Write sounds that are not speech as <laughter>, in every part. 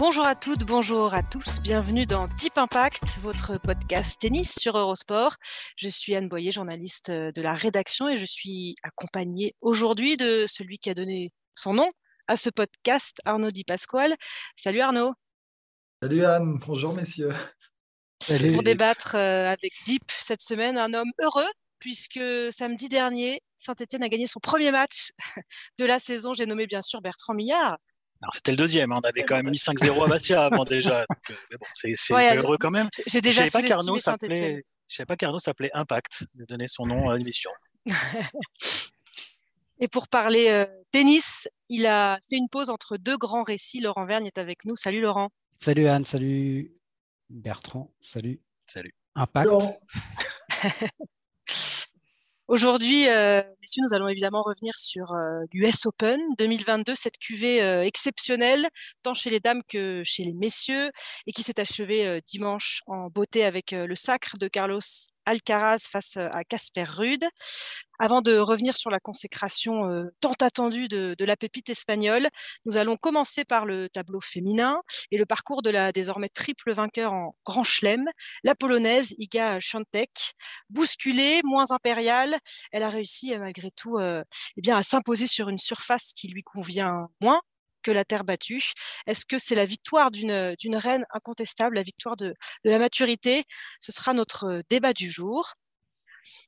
Bonjour à toutes, bonjour à tous, bienvenue dans Deep Impact, votre podcast tennis sur Eurosport. Je suis Anne Boyer, journaliste de la rédaction et je suis accompagnée aujourd'hui de celui qui a donné son nom à ce podcast, Arnaud Di Pasquale. Salut Arnaud. Salut Anne, bonjour messieurs. Pour débattre euh, avec Deep cette semaine, un homme heureux puisque samedi dernier, Saint-Etienne a gagné son premier match <laughs> de la saison. J'ai nommé bien sûr Bertrand Millard. C'était le deuxième, hein. on avait quand même mis 5-0 à Bastia <laughs> avant déjà. Euh, bon, c'est heureux quand même. J'ai déjà Je ne savais pas qu'Arnaud s'appelait Impact, de donner son nom à l'émission. <laughs> Et pour parler euh, tennis, il a fait une pause entre deux grands récits. Laurent Vergne est avec nous. Salut Laurent. Salut Anne, salut Bertrand, salut. Salut. Impact. <laughs> Aujourd'hui, euh, messieurs, nous allons évidemment revenir sur euh, l'US Open 2022, cette cuvée euh, exceptionnelle, tant chez les dames que chez les messieurs, et qui s'est achevée dimanche en beauté avec le sacre de Carlos Alcaraz face à Casper Rude. Avant de revenir sur la consécration tant attendue de, la pépite espagnole, nous allons commencer par le tableau féminin et le parcours de la désormais triple vainqueur en Grand Chelem, la polonaise Iga Świątek. Bousculée, moins impériale, elle a réussi malgré tout eh bien, à s'imposer sur une surface qui lui convient moins que la terre battue. Est-ce que c'est la victoire d'une reine incontestable, la victoire de, la maturité? Ce sera notre débat du jour.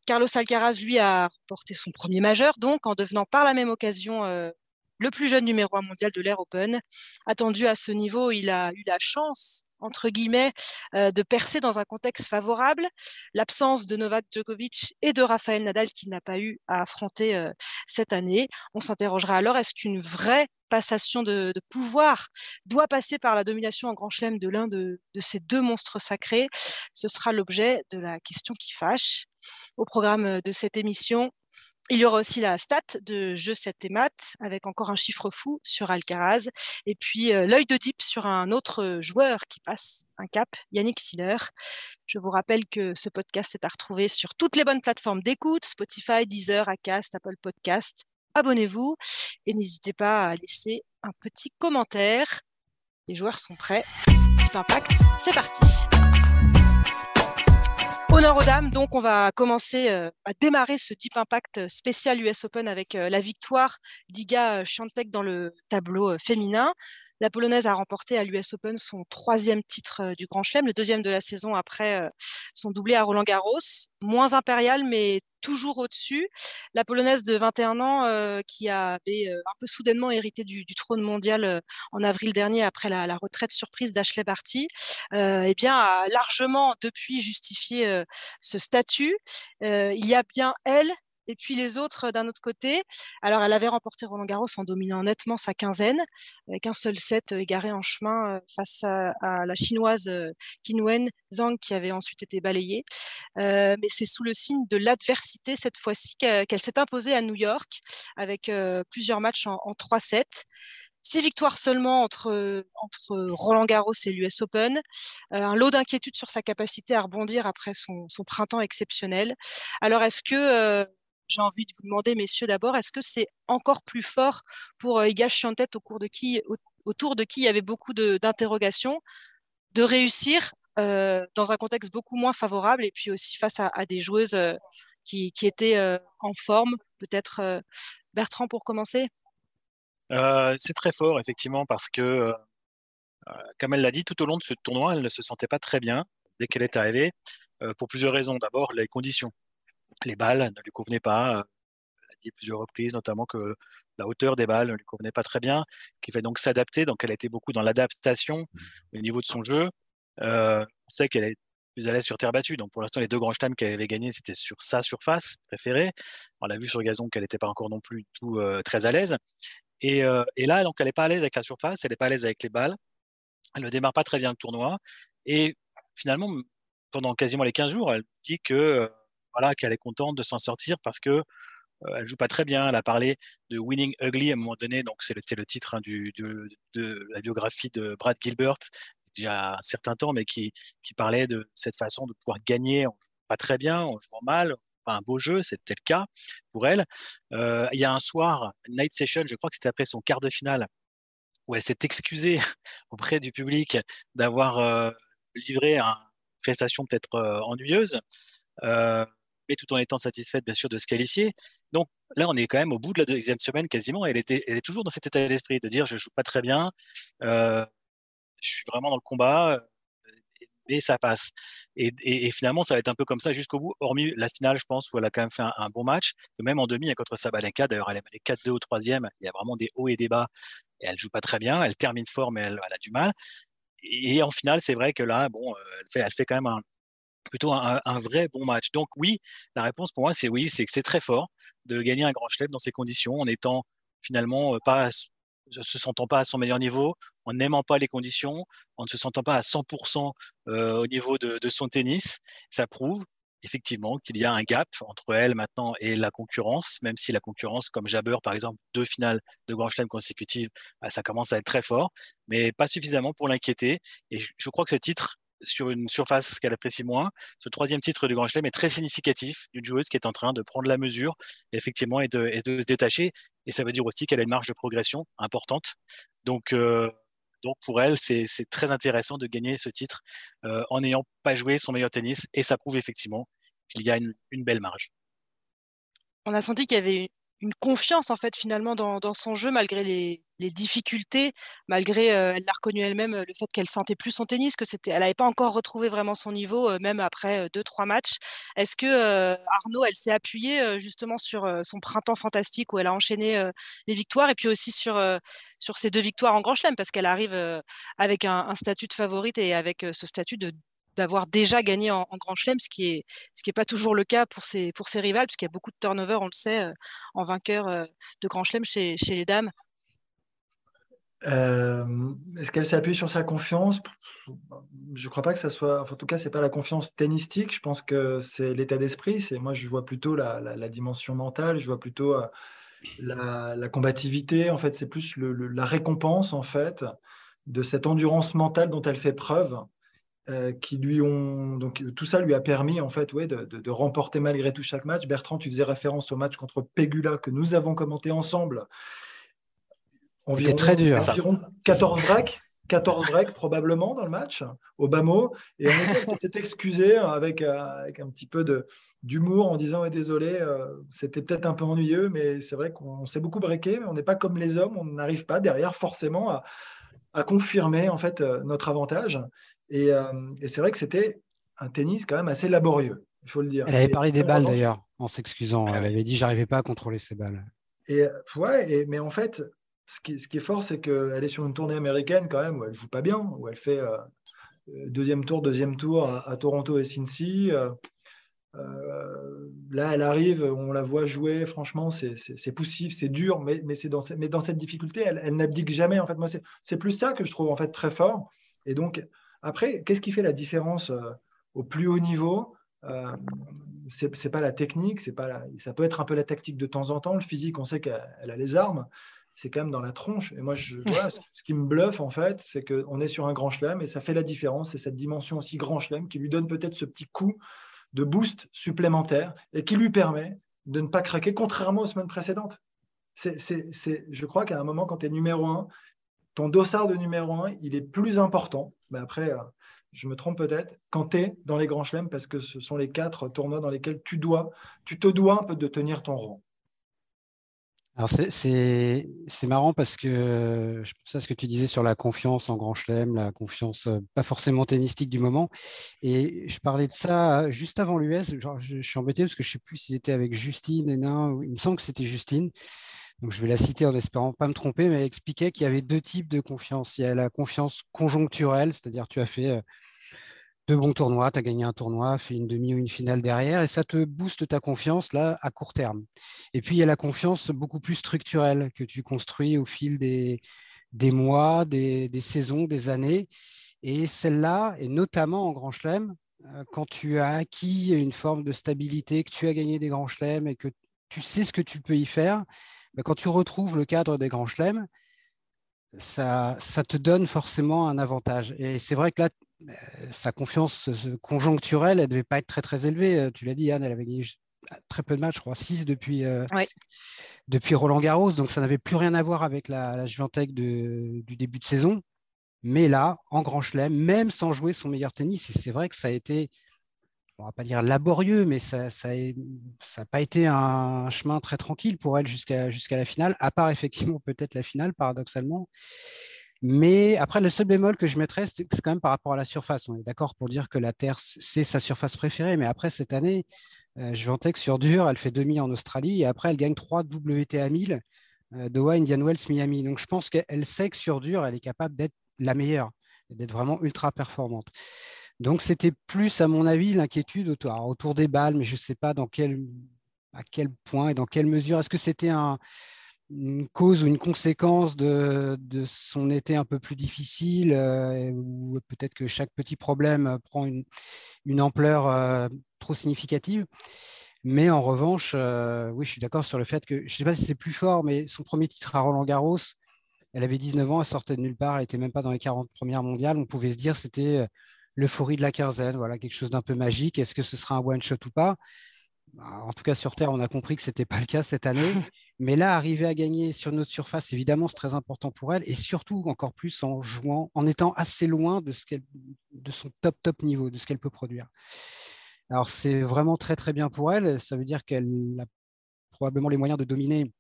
Carlos Alcaraz, lui, a porté son premier majeur, donc en devenant par la même occasion euh, le plus jeune numéro 1 mondial de l'Air Open. Attendu à ce niveau, il a eu la chance entre guillemets, euh, de percer dans un contexte favorable. L'absence de Novak Djokovic et de Rafael Nadal qu'il n'a pas eu à affronter euh, cette année. On s'interrogera alors, est-ce qu'une vraie passation de, pouvoir doit passer par la domination en grand chelem de l'un de, ces deux monstres sacrés? Ce sera l'objet de la question qui fâche. Au programme de cette émission, il y aura aussi la stat de jeu 7 et maths avec encore un chiffre fou sur Alcaraz et puis euh, l'œil de Deep sur un autre joueur qui passe un cap, Yannick Sinner. Je vous rappelle que ce podcast est à retrouver sur toutes les bonnes plateformes d'écoute, Spotify, Deezer, Acast, Apple Podcast abonnez-vous et n'hésitez pas à laisser un petit commentaire. Les joueurs sont prêts. Deep Impact, c'est parti. Honneur aux dames, donc on va commencer euh, à démarrer ce Deep Impact spécial US Open avec euh, la victoire d'Iga Świątek dans le tableau euh, féminin. La Polonaise a remporté à l'US Open son troisième titre du Grand Chelem, le deuxième de la saison après son doublé à Roland Garros. Moins impérial, mais toujours au-dessus. La Polonaise de 21 ans, qui avait un peu soudainement hérité du, trône mondial en avril dernier après la, retraite surprise d'Ashley Barty, eh bien, a largement depuis justifié ce statut. il y a bien elle et puis les autres d'un autre côté. Alors, elle avait remporté Roland Garros en dominant nettement sa quinzaine, avec un seul set égaré en chemin euh, face à, la chinoise Qinwen euh, Zhang qui avait ensuite été balayée. Euh, mais c'est sous le signe de l'adversité cette fois-ci qu'elle s'est imposée à New York avec plusieurs matchs en, en 3 sets. Six victoires seulement entre, Roland Garros et l'US Open. un lot d'inquiétude sur sa capacité à rebondir après son printemps exceptionnel. Alors, est-ce que j'ai envie de vous demander, messieurs, d'abord, est-ce que c'est encore plus fort pour euh, Igash tête au autour de qui il y avait beaucoup d'interrogations, de, réussir euh, dans un contexte beaucoup moins favorable et puis aussi face à, des joueuses euh, qui, étaient en forme? Peut-être Bertrand pour commencer. C'est très fort, effectivement, parce que, comme elle l'a dit, tout au long de ce tournoi, elle ne se sentait pas très bien dès qu'elle est arrivée, pour plusieurs raisons. D'abord, les conditions les balles ne lui convenaient pas. Elle a dit plusieurs reprises, notamment que la hauteur des balles ne lui convenait pas très bien, qu'il fallait donc s'adapter. Donc, elle a été beaucoup dans l'adaptation au niveau de son jeu. Euh, on sait qu'elle est plus à l'aise sur terre battue. Donc, pour l'instant, les deux grands chelems qu'elle avait gagnés, c'était sur sa surface préférée. On l'a vu sur gazon qu'elle n'était pas encore non plus tout euh, très à l'aise. Et, euh, et, là, donc, elle n'est pas à l'aise avec la surface, elle n'est pas à l'aise avec les balles. Elle ne démarre pas très bien le tournoi. Et finalement, pendant quasiment les 15 jours, elle dit que voilà, qu'elle est contente de s'en sortir parce que euh, elle joue pas très bien. Elle a parlé de Winning Ugly à un moment donné, donc c'est le, le, titre hein, de, la biographie de Brad Gilbert, déjà un certain temps, mais qui, qui parlait de cette façon de pouvoir gagner pas très bien, en jouant mal, pas un beau jeu, c'était le cas pour elle. Euh, il y a un soir, night session, je crois que c'était après son quart de finale où elle s'est excusée <laughs> auprès du public d'avoir livré une prestation peut-être ennuyeuse, mais tout en étant satisfaite bien sûr de se qualifier. Donc là, on est quand même au bout de la deuxième semaine quasiment. Elle, est toujours dans cet état d'esprit de dire je joue pas très bien, je suis vraiment dans le combat, et ça passe. Et, finalement, ça va être un peu comme ça jusqu'au bout, hormis la finale, je pense, où elle a quand même fait un, bon match. même en demi, contre Sabalenka, d'ailleurs, elle est 4-2 au troisième. Il y a vraiment des hauts et des bas. Et elle joue pas très bien. Elle termine fort, mais elle, a du mal. Et en finale, c'est vrai que là, bon, elle fait, elle fait quand même un, plutôt un, vrai bon match. Donc oui, la réponse pour moi, c'est oui, c'est que c'est très fort de gagner un grand chelem dans ces conditions, en étant finalement pas se sentant pas à son meilleur niveau, en n'aimant pas les conditions, en ne se sentant pas à 100% euh, au niveau de, son tennis, ça prouve effectivement qu'il y a un gap entre elle maintenant et la concurrence, même si la concurrence, comme Jabber par exemple, deux finales de Grand Chelem consécutives, bah, ça commence à être très fort, mais pas suffisamment pour l'inquiéter. Et je crois que ce titre sur une surface qu'elle apprécie moins. Ce troisième titre du Grand Chelem est très significatif d'une joueuse qui est en train de prendre la mesure, effectivement, et de, se détacher. Et ça veut dire aussi qu'elle a une marge de progression importante. Donc, euh, donc pour elle, c'est très intéressant de gagner ce titre euh, en n'ayant pas joué son meilleur tennis. Et ça prouve effectivement qu'il y a une, une belle marge. On a senti qu'il y avait une confiance en fait finalement dans, son jeu malgré les, difficultés, malgré euh, elle l'a reconnu elle-même le fait qu'elle sentait plus son tennis, que c'était, elle n'avait pas encore retrouvé vraiment son niveau euh, même après deux trois matchs. Est-ce que euh, Arnaud, elle s'est appuyée justement sur son printemps fantastique où elle a enchaîné les victoires et puis aussi sur sur ses deux victoires en Grand Chelem? Parce qu'elle arrive avec un, un, statut de favorite et avec ce statut de d'avoir déjà gagné en, Grand Chelem, ce qui est ce qui pas toujours le cas pour ses pour ses rivales, puisqu'il y a beaucoup de turnover, on le sait, euh, en vainqueur euh, de Grand Chelem chez, chez les dames. Euh, est-ce qu'elle s'appuie sur sa confiance? Je ne crois pas que ça soit. en tout cas, c'est pas la confiance tennistique. Je pense que c'est l'état d'esprit. C'est moi, je vois plutôt la, la, dimension mentale. Je vois plutôt la, la, combativité. En fait, c'est plus le, la récompense en fait de cette endurance mentale dont elle fait preuve euh, qui lui ont donc tout ça lui a permis en fait ouais, de, de, remporter malgré tout chaque match. Bertrand, tu faisais référence au match contre Pegula que nous avons commenté ensemble. C'était très dur. Environ 14 breaks, 14 breaks probablement dans le match au bas mot. Et on s'était excusé avec, euh, avec un petit peu d'humour en disant désolé, euh, c'était peut-être un peu ennuyeux, mais c'est vrai qu'on s'est beaucoup breaké, mais on n'est pas comme les hommes, on n'arrive pas derrière forcément à, à confirmer en fait notre avantage. Euh, et, c'est vrai que c'était un tennis quand même assez laborieux, il faut le dire. Elle avait parlé des balles d'ailleurs, en s'excusant. Elle avait dit j'arrivais pas à contrôler ces balles. Et ouais, mais en fait, ce qui, ce qui est fort, c'est qu'elle est sur une tournée américaine quand même où elle joue pas bien, où elle fait euh, deuxième tour, deuxième tour à, Toronto et Cincy. Euh, là, elle arrive, on la voit jouer. Franchement, c'est poussif, c'est dur, mais, mais, dans, mais dans cette difficulté, elle, elle n'abdique jamais. En fait, moi, c'est plus ça que je trouve en fait très fort. Et donc, après, qu'est-ce qui fait la différence euh, au plus haut niveau euh, Ce n'est pas la technique, c'est pas ça peut être un peu la tactique de temps en temps. Le physique, on sait qu'elle a les armes, c'est quand même dans la tronche. Et moi, je, vois, <laughs> ce qui me bluffe, en fait, c'est qu'on est sur un grand chelem et ça fait la différence. C'est cette dimension aussi grand chelem qui lui donne peut-être ce petit coup de boost supplémentaire et qui lui permet de ne pas craquer, contrairement aux semaines précédentes. C'est, je crois qu'à un moment, quand tu es numéro un, ton dossard de numéro un, il est plus important mais après, euh, je me trompe peut-être, quand tu es dans les grands chelems, parce que ce sont les quatre tournois dans lesquels tu dois, tu te dois un peu de tenir ton rang. Alors c'est marrant parce que je pense à ce que tu disais sur la confiance en Grand Chelem, la confiance euh, pas forcément tennistique du moment. Et je parlais de ça juste avant l'US. Je, je, suis embêté parce que je ne sais plus s'ils étaient avec Justine, Hénin, il me semble que c'était Justine donc je vais la citer en espérant pas me tromper, mais elle expliquait qu'il y avait deux types de confiance. Il y a la confiance conjoncturelle, c'est-à-dire tu as fait euh, deux bons tournois, tu as gagné un tournoi, fait une demi ou une finale derrière, et ça te booste ta confiance là à court terme. Et puis il y a la confiance beaucoup plus structurelle que tu construis au fil des, des mois, des, des saisons, des années. Et celle-là, et notamment en Grand Chelem, euh, quand tu as acquis une forme de stabilité, que tu as gagné des Grands Chelems et que tu sais ce que tu peux y faire, quand tu retrouves le cadre des grands chelems, ça, ça te donne forcément un avantage. Et c'est vrai que là, euh, sa confiance conjoncturelle, elle ne devait pas être très très élevée. Euh, tu l'as dit, Anne, elle avait gagné très peu de matchs, je crois, 6 depuis, depuis Roland Garros. Donc ça n'avait plus rien à voir avec la, la du début de saison. Mais là, en Grand Chelem, même sans jouer son meilleur tennis, et c'est vrai que ça a été, on va pas dire laborieux, mais ça n'a pas été un chemin très tranquille pour elle jusqu'à la finale, à part effectivement <laughs> peut-être la finale, paradoxalement. Mais après, le seul bémol que je mettrais, c'est quand même par rapport à la surface. On est d'accord pour dire que la Terre, c'est sa surface préférée, mais après, cette année, euh, je en texte sur dur, elle fait demi en Australie, et après, elle gagne 3 WTA 1000, euh, Doha, Indian Wells, Miami. Donc, je pense qu'elle sait que sur dur, elle est capable d'être la meilleure, d'être vraiment ultra performante. Donc, c'était plus, à mon avis, l'inquiétude autour, des balles, mais je ne sais pas à quel point et dans quelle mesure. Est-ce que c'était un, une cause ou une conséquence de, son été un peu plus difficile, euh, ou peut-être que chaque petit problème prend une, ampleur euh, trop significative? Mais en revanche, euh, oui, je suis d'accord sur le fait que, je ne sais pas si c'est plus fort, mais son premier titre à Roland Garros, elle avait 19 ans, elle sortait de nulle part, elle n'était même pas dans les 40 premières mondiales. On pouvait se dire c'était l'euphorie de la quinzaine, voilà, quelque chose d'un peu magique. Est-ce que ce sera un one-shot ou pas? Bah, en tout cas, sur Terre, on a compris que ce n'était pas le cas cette année. <laughs> Mais là, arriver à gagner sur notre surface, évidemment, c'est très important pour elle. Et surtout, encore plus, en jouant, en étant assez loin de, ce de son top, top niveau, de ce qu'elle peut produire. Alors, c'est vraiment très, très bien pour elle. Ça veut dire qu'elle a probablement les moyens de dominer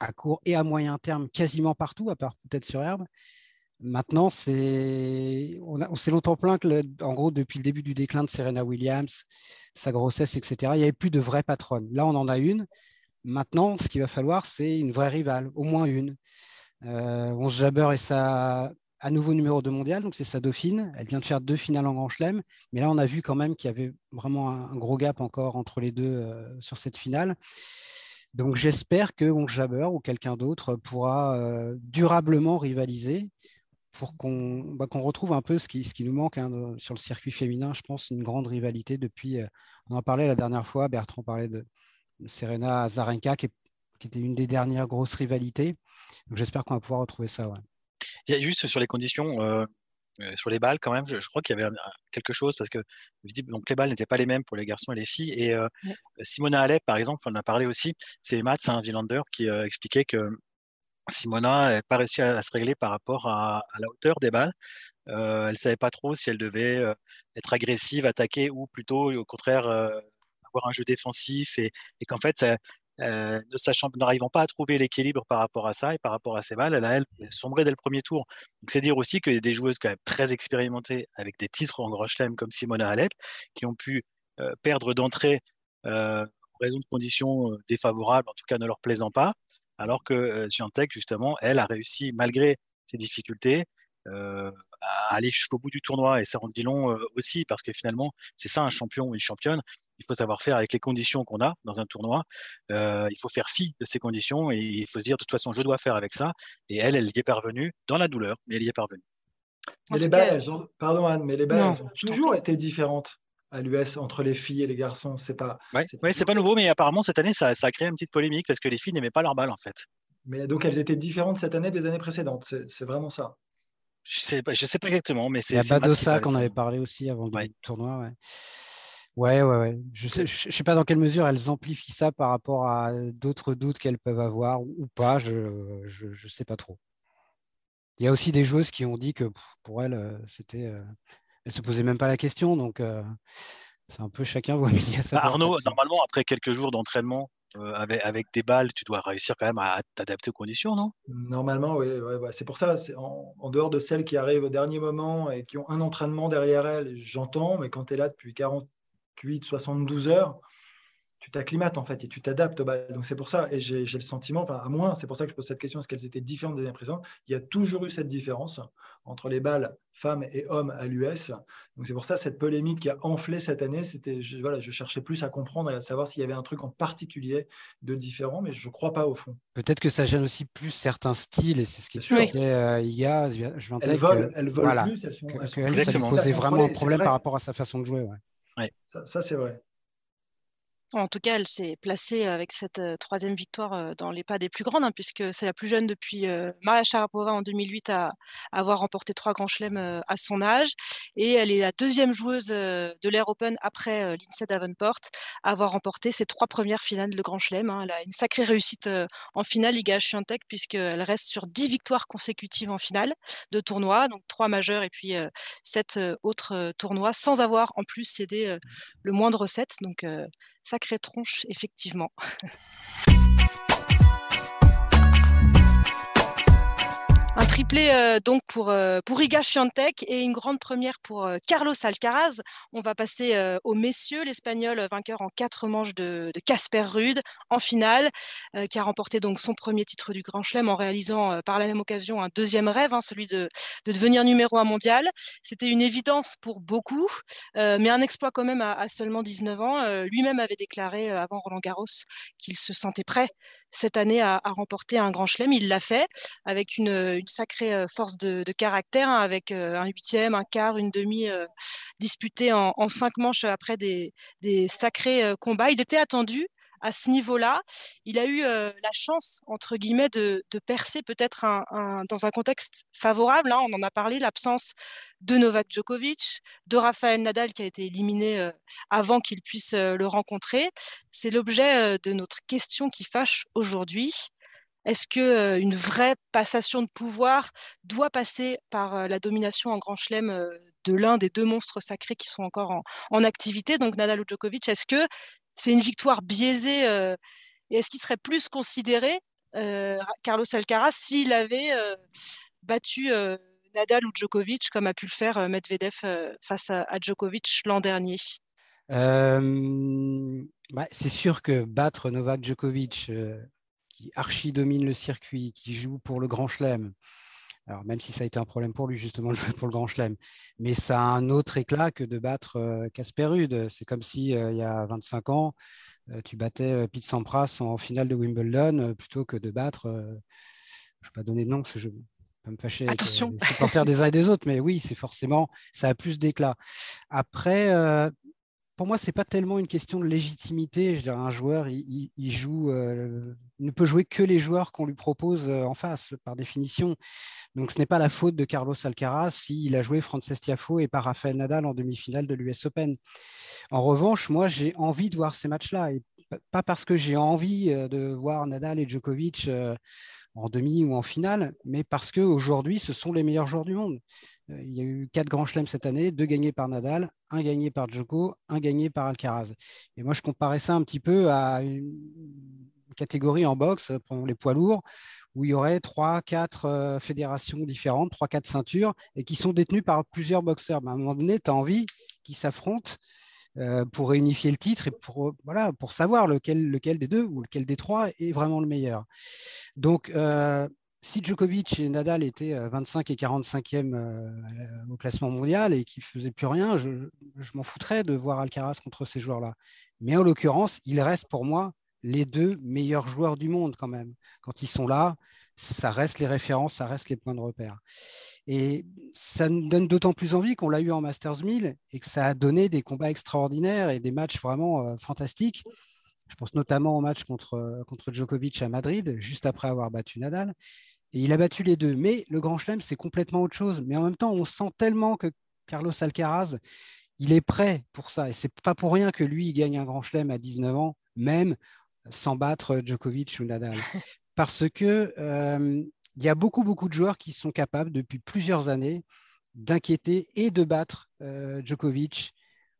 à court et à moyen terme quasiment partout, à part peut-être sur herbe. Maintenant, c'est on, s'est longtemps plaint que, en gros, depuis le début du déclin de Serena Williams, sa grossesse, etc., il n'y avait plus de vraie patronne. Là, on en a une. Maintenant, ce qu'il va falloir, c'est une vraie rivale, au moins une. Euh, 11 Jabber est sa à nouveau numéro 2 mondial, donc c'est sa dauphine. Elle vient de faire deux finales en Grand Chelem, mais là, on a vu quand même qu'il y avait vraiment un, gros gap encore entre les deux euh, sur cette finale. Donc j'espère que 11 Jabber ou quelqu'un d'autre pourra euh, durablement rivaliser pour bah, qu'on retrouve un peu ce qui, ce qui nous manque hein, sur le circuit féminin, je pense, une grande rivalité depuis. Euh, on en parlait la dernière fois, Bertrand parlait de Serena Zarenka, qui, était une des dernières grosses rivalités. J'espère qu'on va pouvoir retrouver ça. Il y a juste sur les conditions, euh, euh, sur les balles, quand même, je, crois qu'il y avait quelque chose parce que donc, les balles n'étaient pas les mêmes pour les garçons et les filles. Et Simona Alep, par exemple, on en a parlé aussi, c'est Mats hein, Villander qui expliquait que Simona n'a pas réussi à, se régler par rapport à, la hauteur des balles. Euh, elle ne savait pas trop si elle devait euh, être agressive, attaquer ou plutôt au contraire euh, avoir un jeu défensif et, qu'en fait, ne sachant, n'arrivant pas à trouver l'équilibre par rapport à ça et par rapport à ses balles, elle a elle, sombré dès le premier tour. C'est dire aussi que des joueuses très expérimentées avec des titres en Grand Chelem comme Simona Alep qui ont pu perdre d'entrée en raison de conditions défavorables, en tout cas ne leur plaisant pas, alors que Giantec, justement, elle a réussi, malgré ses difficultés, à aller jusqu'au bout du tournoi. Et ça en dit long aussi, parce que finalement, c'est ça un champion ou une championne. Il faut savoir faire avec les conditions qu'on a dans un tournoi. il faut faire fi de ces conditions et il faut se dire, de toute façon, je dois faire avec ça. Et elle, elle y est parvenue dans la douleur, mais elle y est parvenue. Mais les balles, elles ont... Pardon Anne, mais les balles, elles ont toujours été différentes à l'US entre les filles et les garçons. C'est pas. Ouais, c'est pas nouveau, mais apparemment cette année, ça, a créé une petite polémique parce que les filles n'aimaient pas leur balle en fait. Mais donc elles étaient différentes cette année des années précédentes. C'est vraiment ça. Je sais pas, je sais pas exactement, mais c'est. Il y a Badossa qu'on avait parlé aussi avant le tournoi. Ouais. Ouais, ouais, ouais. Je sais, je sais pas dans quelle mesure elles amplifient ça par rapport à d'autres doutes qu'elles peuvent avoir ou pas. Je, je, sais pas trop. Il y a aussi des joueuses qui ont dit que pour elles, euh, c'était euh, elle se posait même pas la question. Donc, euh, c'est un peu chacun voit <laughs> midi à sa bah, Arnaud, normalement, après quelques jours d'entraînement euh, avec, des balles, tu dois réussir quand même à t'adapter aux conditions, non? Normalement, oui. c'est pour ça, en, en, dehors de celles qui arrivent au dernier moment et qui ont un entraînement derrière elles, j'entends, mais quand tu es là depuis 48, 72 heures, tu t'acclimates en fait et tu t'adaptes aux balles. Donc c'est pour ça, et j'ai le sentiment, enfin à moins, c'est pour ça que je pose cette question, est-ce qu'elles étaient différentes des années précédentes? Il y a toujours eu cette différence entre les balles femmes et hommes à l'US. Donc c'est pour ça cette polémique qui a enflé cette année, c'était, je, voilà, je cherchais plus à comprendre et à savoir s'il y avait un truc en particulier de différent, mais je ne crois pas au fond. Peut-être que ça gêne aussi plus certains styles, et c'est ce qui expliquait euh, Iga, je elles volent, elles volent plus, elles sont, que, ça posait vraiment un problème par rapport à sa façon de jouer. Ouais. Ça, ça c'est vrai. En tout cas, elle s'est placée avec cette troisième victoire dans les pas des plus grandes, hein, puisque c'est la plus jeune depuis Maria Sharapova en 2008 à, avoir remporté trois grands chelems à son âge. Et elle est la deuxième joueuse de l'Air Open après Lindsay Davenport à avoir remporté ses trois premières finales de Grand Chelem. Hein. Elle a une sacrée réussite en finale, Liga Swiatek, puisqu'elle reste sur dix victoires consécutives en finale de tournois, donc trois majeurs et puis sept autres tournois, sans avoir en plus cédé le moindre set. Donc, Sacrée tronche, effectivement. <laughs> triplé euh, donc pour, euh, pour Iga Swiatek et une grande première pour euh, Carlos Alcaraz. On va passer aux messieurs, l'Espagnol vainqueur en quatre manches de Casper Rude en finale, qui a remporté donc son premier titre du Grand Chelem en réalisant par la même occasion un deuxième rêve, hein, celui de, de, devenir numéro un mondial. C'était une évidence pour beaucoup, mais un exploit quand même à, à seulement 19 ans. Lui-même avait déclaré avant Roland Garros qu'il se sentait prêt cette année à, remporter un grand chelem. Il l'a fait avec une, sacrée euh, force de, caractère, hein, avec euh, un huitième, un quart, une demi euh, disputée en, cinq manches après des, des sacrés combats. Il était attendu à ce niveau-là. Il a eu la chance, entre guillemets, de, percer peut-être dans un contexte favorable. Hein. on en a parlé, l'absence de Novak Djokovic, de Rafael Nadal qui a été éliminé avant qu'il puisse le rencontrer. C'est l'objet de notre question qui fâche aujourd'hui. Est-ce que une vraie passation de pouvoir doit passer par la domination en Grand Chelem de l'un des deux monstres sacrés qui sont encore en, en activité, donc Nadal ou Djokovic? Est-ce que c'est une victoire biaisée. Euh, et est-ce qu'il serait plus considéré, euh, Carlos Alcaraz, s'il avait euh, battu Nadal ou Djokovic, comme a pu le faire Medvedev face à, Djokovic l'an dernier? Bah, C'est sûr que battre Novak Djokovic, qui archi domine le circuit, qui joue pour le Grand Chelem, alors, même si ça a été un problème pour lui, justement, <laughs> de jouer pour le Grand Chelem. Mais ça a un autre éclat que de battre Casper Ruud. C'est comme si, il y a 25 ans, tu battais Pete Sampras en finale de Wimbledon plutôt que de battre, je ne vais pas donner de nom parce que je vais me fâcher Attention. avec les supporters des uns et des autres, mais oui, c'est forcément, ça a plus d'éclat. Après, pour moi, c'est pas tellement une question de légitimité. Je un joueur, il, joue, euh, ne peut jouer que les joueurs qu'on lui propose euh, en face, par définition. Donc, ce n'est pas la faute de Carlos Alcaraz s'il a joué Frances Tiafo et pas Rafael Nadal en demi-finale de l'US Open. En revanche, moi, j'ai envie de voir ces matchs-là, et pas parce que j'ai envie euh, de voir Nadal et Djokovic en demi ou en finale, mais parce qu'aujourd'hui, ce sont les meilleurs joueurs du monde. Euh, il y a eu quatre grands chelems cette année, deux gagnés par Nadal, un gagné par Djoko, un gagné par Alcaraz. Et moi, je comparais ça un petit peu à une catégorie en boxe, prenons les poids lourds, où il y aurait trois, quatre euh, fédérations différentes, trois, quatre ceintures, et qui sont détenues par plusieurs boxeurs. à un moment donné, tu as envie qu'ils s'affrontent euh, pour réunifier le titre et pour, voilà, pour savoir lequel, lequel des deux ou lequel des trois est vraiment le meilleur. Donc, euh, si Djokovic et Nadal étaient 25 et 45e euh, au classement mondial et qu'ils ne faisaient plus rien, je, m'en foutrais de voir Alcaraz contre ces joueurs-là. Mais en l'occurrence, ils restent pour moi les deux meilleurs joueurs du monde quand même. Quand ils sont là, ça reste les références, ça reste les points de repère. Et ça nous donne d'autant plus envie qu'on l'a eu en Masters 1000 et que ça a donné des combats extraordinaires et des matchs vraiment euh, fantastiques. Je pense notamment au match contre, euh, contre Djokovic à Madrid, juste après avoir battu Nadal. Et il a battu les deux. Mais le Grand Chelem, c'est complètement autre chose. Mais en même temps, on sent tellement que Carlos Alcaraz, il est prêt pour ça. Et c'est pas pour rien que lui, il gagne un Grand Chelem à 19 ans, même sans battre Djokovic ou Nadal. <laughs> Parce que euh, il y a beaucoup, beaucoup de joueurs qui sont capables depuis plusieurs années d'inquiéter et de battre euh, Djokovic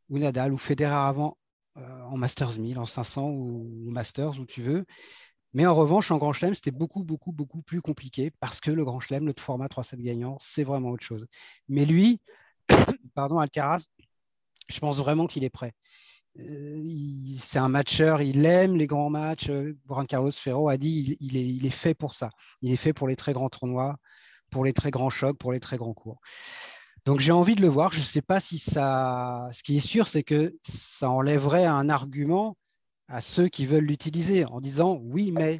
ou Nadal ou Federer avant euh, en Masters 1000, en 500 ou, Masters, où tu veux. Mais en revanche, en Grand Chelem, c'était beaucoup, beaucoup, beaucoup plus compliqué parce que le Grand Chelem, le format 3-7 gagnant, c'est vraiment autre chose. Mais lui, <coughs> pardon, Alcaraz, je pense vraiment qu'il est prêt. Euh, c'est un matcheur, il aime les grands matchs. Juan Carlos Ferro a dit il, est, fait pour ça. Il est fait pour les très grands tournois, pour les très grands chocs, pour les très grands cours. Donc j'ai envie de le voir. Je ne sais pas si ça. Ce qui est sûr, c'est que ça enlèverait un argument à ceux qui veulent l'utiliser en disant oui, mais.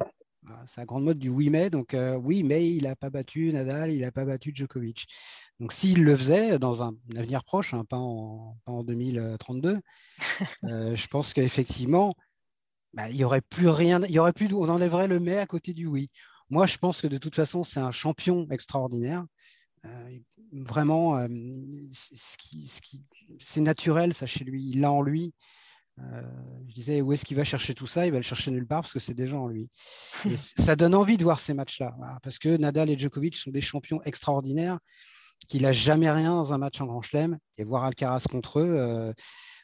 C'est la grande mode du oui, mais. Donc euh, oui, mais il n'a pas battu Nadal, il n'a pas battu Djokovic. Donc s'il le faisait dans un, avenir proche, hein, pas, en, 2032, <laughs> euh, je pense qu'effectivement, bah, il y aurait plus rien, il y aurait plus, on enlèverait le mais à côté du oui. Moi, je pense que de toute façon, c'est un champion extraordinaire. Euh, vraiment, euh, c'est naturel, ça chez lui. Il l'a en lui. Euh, je disais, où est-ce qu'il va chercher tout ça? Il va le chercher nulle part parce que c'est déjà en lui. Et <laughs> ça donne envie de voir ces matchs-là, parce que Nadal et Djokovic sont des champions extraordinaires qu'il n'a jamais rien dans un match en Grand Chelem. Et voir Alcaraz contre eux,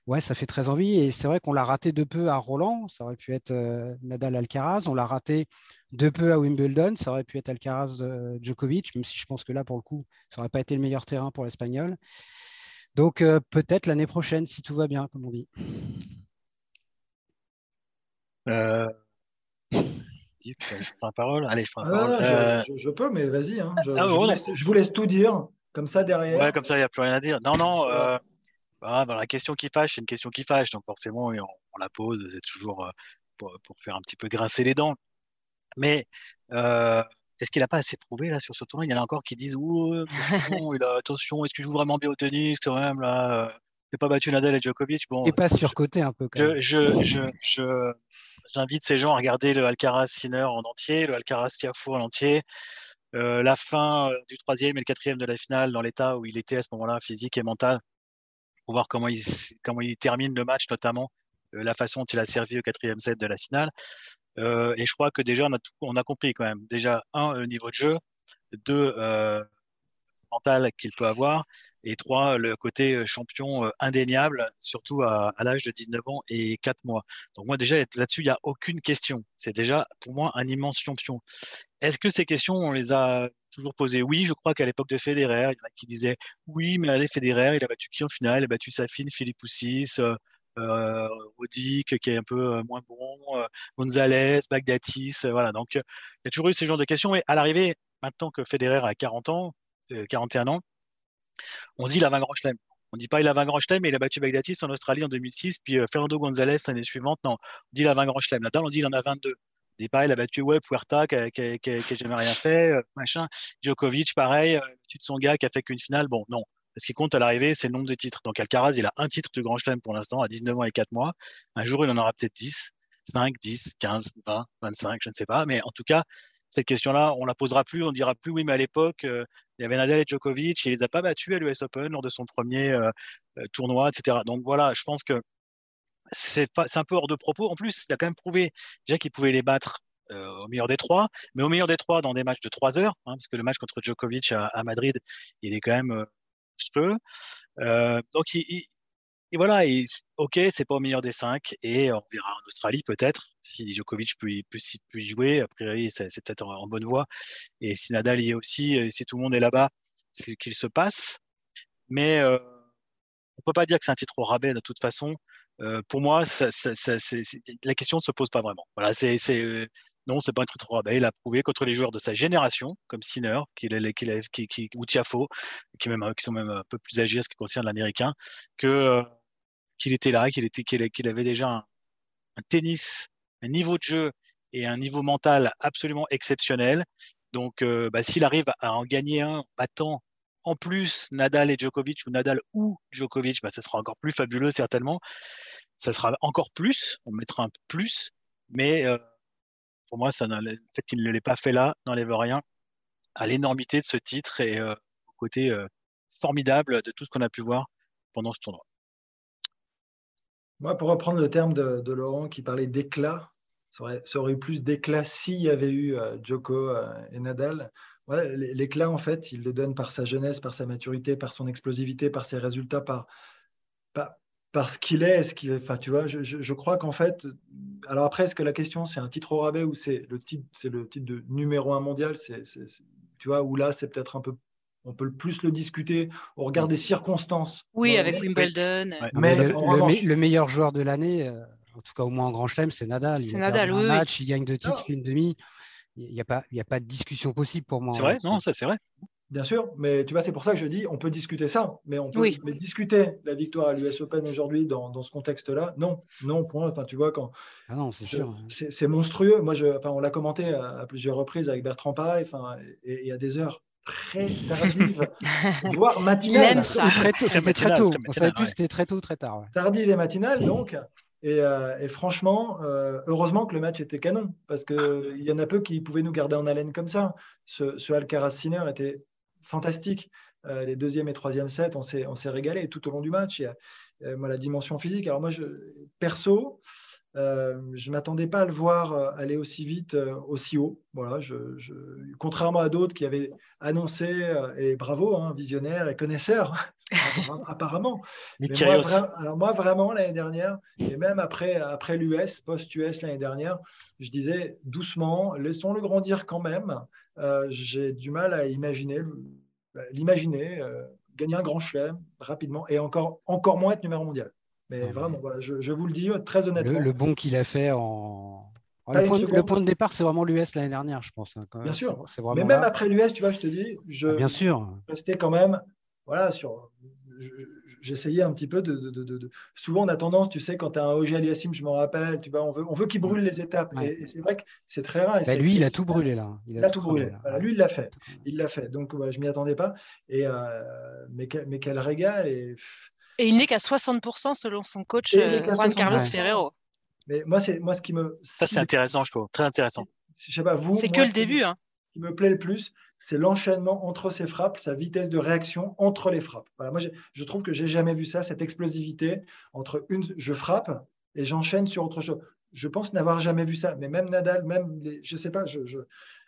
ouais, ça fait très envie. Et c'est vrai qu'on l'a raté de peu à Roland. Ça aurait pu être euh, Nadal-Alcaraz. On l'a raté de peu à Wimbledon. Ça aurait pu être Alcaraz-Djokovic, même si je pense que là, pour le coup, ça n'aurait pas été le meilleur terrain pour l'Espagnol. Donc euh, peut-être l'année prochaine, si tout va bien, comme on dit. Euh... <laughs> Je prends la parole. Allez, je prends la parole. Ah, je, peux, mais vas-y. Hein. Je, ah, je, vous laisse tout dire, comme ça derrière. Ouais, comme ça, il n'y a plus rien à dire. Non, non. Bah, la question qui fâche, c'est une question qui fâche. Donc forcément, on, la pose, c'est toujours euh, pour, faire un petit peu grincer les dents. Mais euh, est-ce qu'il n'a pas assez prouvé là sur ce tournoi? Il y en a encore qui disent attention, <laughs> il a, attention, est-ce qu'il joue vraiment bien au tennis quand même là euh, Il n'a pas battu Nadal et Djokovic. Bon, et pas surcoté un peu. Quand je, je, j'invite ces gens à regarder le Alcaraz Sinner en entier, le Alcaraz Tiafo en entier. La fin du troisième et le quatrième de la finale dans l'état où il était à ce moment-là, physique et mental, pour voir comment il, comment il termine le match, notamment euh, la façon dont il a servi au quatrième set de la finale. Euh, et je crois que déjà, on a, on a compris quand même. Déjà, un, le niveau de jeu. Deux, euh, mental qu'il peut avoir. Et trois, le côté euh, champion indéniable, surtout à, l'âge de 19 ans et 4 mois. Donc moi déjà, là-dessus, il n'y a aucune question. C'est déjà pour moi un immense champion. Est-ce que ces questions, on les a toujours posées? Oui, je crois qu'à l'époque de Federer, il y en a qui disaient oui, mais l'année Federer, il a battu qui en finale? Il a battu Safin, Philippe Poussis, euh, euh Rodic, qui est un peu euh, moins bon, euh, Gonzalez, Bagdatis, voilà. Donc, il y a toujours eu ce genre de questions. Et à l'arrivée, maintenant que Federer a 40 ans, 41 ans, on se dit il a 20 grands chelems. On ne dit pas il a 20 grands chelems, mais il a battu Bagdatis en Australie en 2006, puis Fernando Gonzalez l'année suivante. Non, on dit il a 20 grands chelems. Là, on dit il en a 22 dit pareil, il a battu ouais, Puerta qui n'a jamais rien fait, euh, machin. Djokovic, pareil, euh, battu de son gars qui a fait qu'une finale. Bon, non. Ce qui compte à l'arrivée, c'est le nombre de titres. Donc Alcaraz, il a un titre de Grand Chelem pour l'instant, à 19 ans et 4 mois. Un jour, il en aura peut-être 10, 5, 10, 15, 20, 25, je ne sais pas. Mais en tout cas, cette question-là, on la posera plus. On dira plus, oui, mais à l'époque, euh, il y avait Nadal et Djokovic, il les a pas battus à l'US Open lors de son premier tournoi, etc. Donc voilà, je pense que c'est un peu hors de propos. En plus, il a quand même prouvé déjà qu'il pouvait les battre euh, au meilleur des trois, mais au meilleur des trois dans des matchs de trois heures, hein, parce que le match contre Djokovic à, Madrid, il est quand même euh, euh donc, il, et voilà, et, ok, c'est pas au meilleur des cinq, et on verra en Australie peut-être si Djokovic peut, peut, peut y jouer. A priori, c'est peut-être en, bonne voie, et si Nadal y est aussi, et si tout le monde est là-bas, c'est qu'il se passe. Mais euh, on peut pas dire que c'est un titre au rabais de toute façon. Euh, pour moi, ça, ça, ça, la question ne se pose pas vraiment. Voilà, c'est euh, non, c'est pas un titre au rabais. Il a prouvé contre les joueurs de sa génération, comme Sinner, qui, qui, qui, ou Tiafo, qui, même, qui sont même un peu plus âgés en ce qui concerne l'américain, que euh, qu'il était là, qu'il était, qu'il avait déjà un, tennis, un niveau de jeu et un niveau mental absolument exceptionnel. Donc, bah, s'il arrive à en gagner un battant en plus Nadal et Djokovic ou Nadal ou Djokovic, bah, ça sera encore plus fabuleux certainement. Ça sera encore plus, on mettra un plus, mais euh, pour moi, ça, le fait qu'il ne l'ait pas fait là n'enlève rien à l'énormité de ce titre et euh, au côté euh, formidable de tout ce qu'on a pu voir pendant ce tournoi. Moi, pour reprendre le terme de, Laurent qui parlait d'éclat, ça aurait, eu plus d'éclat s'il y avait eu Djoko et Nadal. L'éclat, en fait, il le donne par sa jeunesse, par sa maturité, par son explosivité, par ses résultats, par, ce qu'il est. Ce tu vois, je, crois qu'en fait, alors après, est-ce que la question, c'est un titre au rabais ou c'est le titre, c'est le titre de numéro un mondial? Tu vois, où là, c'est peut-être un peu on peut plus le discuter au regard des circonstances. Oui, avec Wimbledon. Mais, le, meilleur joueur de l'année, euh, en tout cas au moins en Grand Chelem, c'est Nadal. C'est Nadal, oui. Un match, il gagne deux titres, une demi il n'y a, pas, a pas de discussion possible pour moi. C'est vrai, non, ça c'est vrai. Bien sûr, mais tu vois, c'est pour ça que je dis, on peut discuter ça, mais on peut discuter la victoire à l'US Open aujourd'hui dans, ce contexte-là? Non, non, point. Enfin, tu vois, quand. Ah non, c'est sûr. C'est monstrueux. Moi, je, enfin, on l'a commenté à, plusieurs reprises avec Bertrand Pareil, enfin, et il y a des heures très tardive, <laughs> voire matinale. Il aime ça. Très tôt, c'était très tôt. On savait plus c'était très tôt ou très tard. ouais. Tardive et matinale, donc. Et, euh, et franchement, euh, heureusement que le match était canon, parce qu'il y en a peu qui pouvaient nous garder en haleine comme ça. Ce, ce Alcaraz-Sinner était fantastique. Euh, les deuxième et troisième sets, on s'est on s'est régalé tout au long du match. Moi, la dimension physique. Alors moi, je, perso, euh, je m'attendais pas à le voir euh, aller aussi vite, euh, aussi haut. Voilà, je, je- contrairement à d'autres qui avaient annoncé, et bravo, hein, visionnaire et connaisseur, <laughs> apparemment. Mais moi, vra- alors moi, vraiment, l'année dernière, et même après, après l'US, post-US l'année dernière, je disais doucement, laissons-le grandir quand même. Euh, J'ai du mal à imaginer, l'imaginer, euh, gagner un grand chelem rapidement et encore, encore moins être numéro mondial. Mais Ah, vraiment, voilà, je, je vous le dis euh, très honnêtement. Le, le bon qu'il a fait en. Le, point de, seconde. le point de départ, c'est vraiment l'US l'année dernière, je pense. hein, quand même. Bien sûr. Vraiment Mais même là. après l'US, tu vois, je te dis, je, Ah, Bien sûr. restais quand même, voilà, sur. je- J'essayais un petit peu de, de- de- de- Souvent, on a tendance, tu sais, quand tu as un OG Aliassim, je m'en rappelle, tu vois, on veut, on veut qu'il brûle les étapes. Ouais. Et, et c'est vrai que c'est très rare. et Bah, lui, il a tout brûlé là. Il a tout brûlé. Voilà, lui, il l'a fait. Il l'a fait. Donc, ouais, je m'y attendais pas. Et, euh, mais, mais quel régal. Et, Et il n'est qu'à 60% selon son coach euh, Juan Carlos 60%. Ferrero. mais moi, c'est moi ce qui me. Ça, c'est intéressant, je trouve. Très intéressant. je sais pas, vous. C'est que le ce qui- début. Hein. Ce qui me plaît le plus, c'est l'enchaînement entre ses frappes, sa vitesse de réaction entre les frappes. Voilà, moi, je trouve que j'ai jamais vu ça, cette explosivité entre une, je frappe et j'enchaîne sur autre chose. Je pense n'avoir jamais vu ça. Mais même Nadal, même, les, je sais pas, je, je-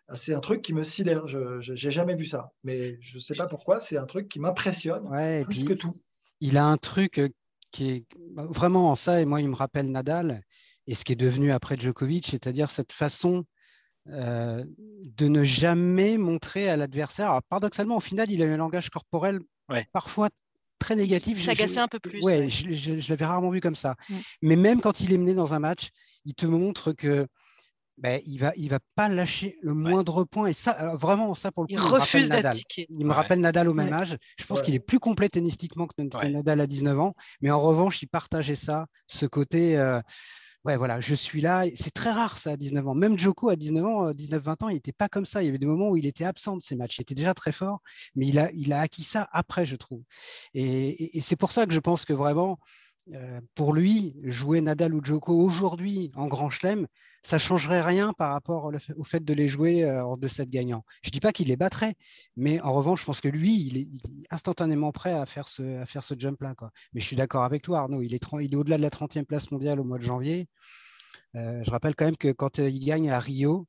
ah, c'est un truc qui me sidère. Je n'ai jamais vu ça. Mais je sais pas pourquoi, c'est un truc qui m'impressionne Ouais, plus puis que tout. Il a un truc euh, qui est bah, vraiment en ça, et moi, il me rappelle Nadal, et ce qui est devenu après Djokovic, c'est-à-dire cette façon euh, de ne jamais montrer à l'adversaire. Alors, paradoxalement, au final, il a eu un langage corporel Ouais. parfois très négatif. Il Je- s'agaçait je- un peu plus, Ouais, ouais. je, je- je l'avais rarement vu comme ça. Mm. Mais même quand il est mené dans un match, il te montre que ben, il va, il va pas lâcher le moindre point. Et ça, vraiment, ça pour le coup, Il rappelle refuse Nadal. d'abdiquer. Il me Ouais. rappelle Nadal au même Ouais. âge. Je pense qu'il est plus complet tennistiquement que. Nadal à 19 ans. Mais en revanche, il partageait ça, ce côté. euh, ouais, voilà, je suis là. C'est très rare ça à 19 ans. Même Joko à 19 ans, euh, 19-20 ans, il n'était pas comme ça. Il y avait des moments où il était absent de ses matchs. Il était déjà très fort, mais il a, il a acquis ça après, je trouve. Et, et- et c'est pour ça que je pense que vraiment, pour lui, jouer Nadal ou Djoko aujourd'hui en Grand Chelem, ça changerait rien par rapport au fait- de les jouer euh, en 2-7 gagnants. Je dis pas qu'il les battrait, mais en revanche, je pense que lui, il est, instantanément prêt à faire ce, jump-là. Mais je suis d'accord avec toi, Arnaud. Il est, au-delà de la 30e place mondiale au mois de janvier. Euh, je rappelle quand même que quand euh, il gagne à Rio,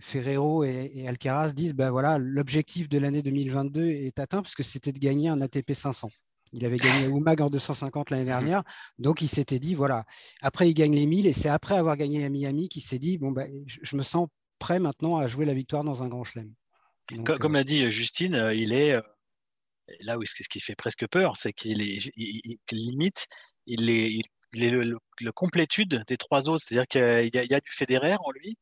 Ferrero et, et Alcaraz disent ben voilà, l'objectif de l'année 2022 est atteint puisque c'était de gagner un ATP 500. Il avait gagné à Oumag en 250 l'année dernière, donc il s'était dit voilà. Après, il gagne les 1000 et c'est après avoir gagné à Miami qu'il s'est dit bon ben, je, me sens prêt maintenant à jouer la victoire dans un grand chelem. Comme euh, l'a dit Justine, euh, il est euh, là où ce qui fait presque peur, c'est qu'il est il- limite, il est, il, il est le, le- le complétude des trois autres, c'est-à-dire qu'il y, a- il y a du Federer en lui,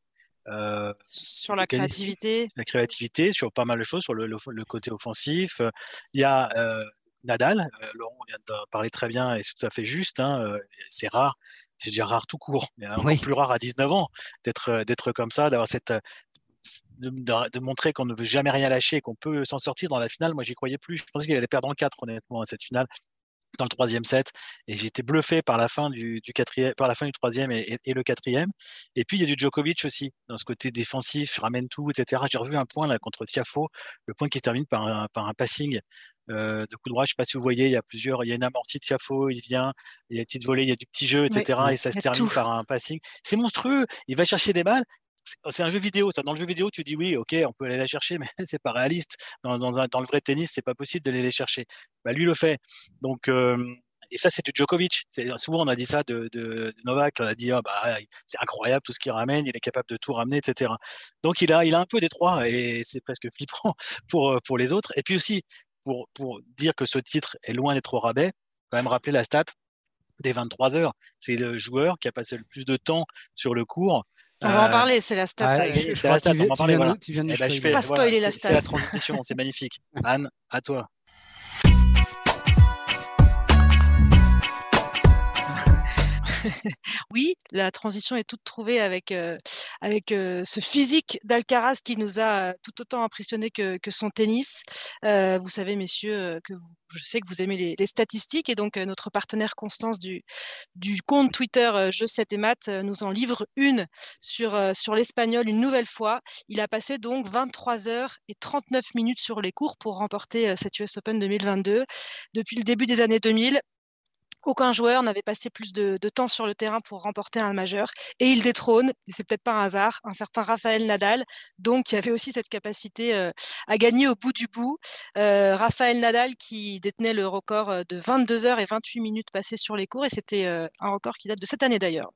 euh, Sur la créativité. la créativité sur pas mal de choses, sur le, le- le côté offensif. Euh, Il y a euh, Nadal, euh, Laurent vient de parler très bien et c'est tout à fait juste. hein, euh, c'est rare, c'est déjà rare tout court, mais encore Oui. plus rare à 19 ans d'être euh, d'être comme ça, d'avoir cette de, de- de montrer qu'on ne veut jamais rien lâcher, qu'on peut s'en sortir dans la finale. Moi, j'y croyais plus. Je pensais qu'il allait perdre en 4, honnêtement, à cette finale, dans le troisième set. Et j'ai été bluffé par la fin du, du quatrième, par la fin du troisième et, et- et le quatrième. Et puis, il y a du Djokovic aussi, dans ce côté défensif, je ramène tout, etc. J'ai revu un point là contre Tiafo, le point qui se termine par un, par un passing euh, de coup droit. Je sais pas si vous voyez, il y a plusieurs, il y a une amortie de Tiafo, il vient, il y a une petite volée, il y a du petit jeu, etc. Oui, et ça se termine tout. par un passing. C'est monstrueux. Il va chercher des balles. C'est- un jeu vidéo, ça. Dans le jeu vidéo, tu dis oui, ok, on peut aller la chercher, <laughs> mais c'est pas réaliste. Dans, dans, le vrai tennis, c'est pas possible d'aller les chercher. Bah, lui le fait. Donc, euh, et ça, c'est du Djokovic. Souvent, on a dit ça de Novak. On a dit, ah, bah, c'est incroyable tout ce qu'il ramène. Il est capable de tout ramener, etc. Donc, il a, il a un peu des trois et c'est presque flippant <laughs> pour, euh, pour les autres. Et puis aussi, pour, pour dire que ce titre est loin d'être au rabais, quand même rappeler la stat des 23 heures. C'est le joueur qui a passé le plus de temps sur le cours. On va en parler, c'est la stat. ah, je- je c'est la stat, tu on viens- va en parler, viens de- voilà. tu viens de Eh ben, je spoiler. fais, Pas voilà, spoiler la c'est- stat. C'est la transition, c'est magnifique. Anne, à toi. <laughs> oui, la transition est toute trouvée avec, euh, avec euh, ce physique d'Alcaraz qui nous a tout autant impressionné que, son tennis. Euh, vous savez, messieurs, que je sais que vous aimez les, statistiques et donc notre partenaire Constance du, compte Twitter Je 7 et Math nous en livre une sur, sur l'espagnol une nouvelle fois. Il a passé donc 23 heures et 39 minutes sur les cours pour remporter cette US Open 2022. Depuis le début des années 2000, aucun joueur n'avait passé plus de, temps sur le terrain pour remporter un majeur. Et il détrône, et c'est peut-être pas un hasard, un certain Raphaël Nadal, donc qui avait aussi cette capacité euh, à gagner au bout du bout. Euh, Raphaël Nadal qui détenait le record euh, de 22 heures et 28 minutes passées sur les cours, et c'était un record qui date de cette année d'ailleurs.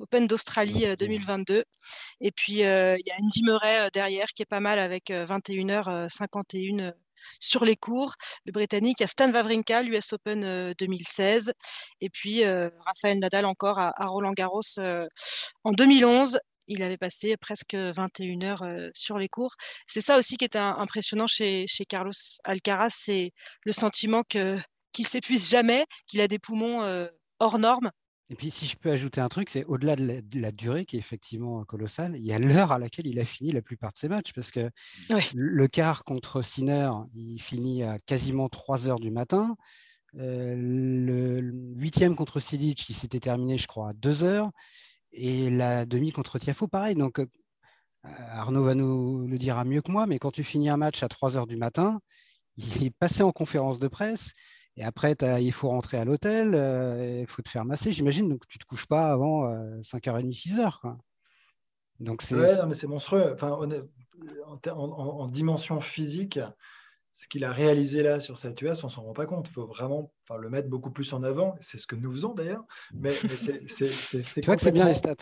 Open d'Australie 2022. Et puis, il y a Andy Murray derrière qui est pas mal avec 21h51 sur les cours. Le Britannique, a Stan Wawrinka, l'US Open 2016, et puis Raphaël Nadal encore à, Roland Garros en 2011 il avait passé presque 21 heures sur les cours. C'est ça aussi qui est impressionnant chez, Carlos Alcaraz, c'est le sentiment que qu'il s'épuise jamais, qu'il a des poumons hors normes et puis, si je peux ajouter un truc, c'est au-delà de, la durée qui est effectivement colossale, il y a l'heure à laquelle il a fini la plupart de ses matchs. Parce que le quart contre Sinner, il finit à quasiment 3 heures du matin. Euh, le huitième contre Silic, qui s'était terminé, je crois, à 2 heures. Et la demi contre Tiafo, pareil. Donc, euh, Arnaud va nous le dire mieux que moi, mais quand tu finis un match à 3 heures du matin, il est passé en conférence de presse et après, il faut rentrer à l'hôtel, euh, il faut te faire masser, j'imagine. Donc, tu ne te couches pas avant 5h30, 6h. Quoi. Donc, c'est, ouais, mais c'est monstrueux. Enfin, en, en, dimension physique, ce qu'il a réalisé là sur cette US, on ne s'en rend pas compte. Il faut vraiment enfin, le mettre beaucoup plus en avant. C'est ce que nous faisons d'ailleurs. Mais, c'est, <laughs> c'est, tu vois que c'est bien les stats.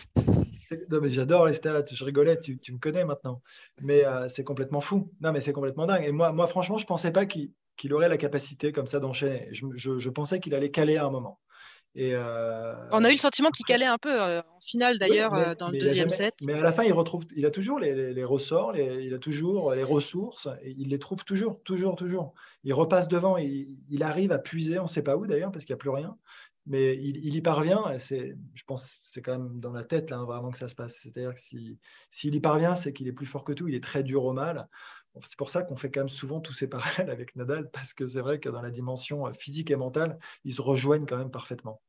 Non, mais j'adore les stats. Je rigolais, tu, tu me connais maintenant. Mais euh, c'est complètement fou. Non, mais c'est complètement dingue. Et moi, moi franchement, je ne pensais pas qu'il qu'il aurait la capacité comme ça d'enchaîner. Je, pensais qu'il allait caler à un moment. Et euh, On a eu le sentiment qu'il calait un peu euh, en finale d'ailleurs euh, dans le deuxième set. Mais à la fin, il retrouve, il a toujours les, ressorts, il a toujours les ressources, et il les trouve toujours, toujours, toujours. Il repasse devant, il, il arrive à puiser, on ne sait pas où d'ailleurs parce qu'il n'y a plus rien, mais il, y parvient. C'est, je pense, c'est quand même dans la tête là, hein, vraiment que ça se passe. C'est-à-dire que s'il y parvient, c'est qu'il est plus fort que tout. Il est très dur au mal. C'est pour ça qu'on fait quand même souvent tous ces <laughs> parallèles avec Nadal, parce que c'est vrai que dans la dimension euh, physique et mentale, ils se rejoignent quand même parfaitement.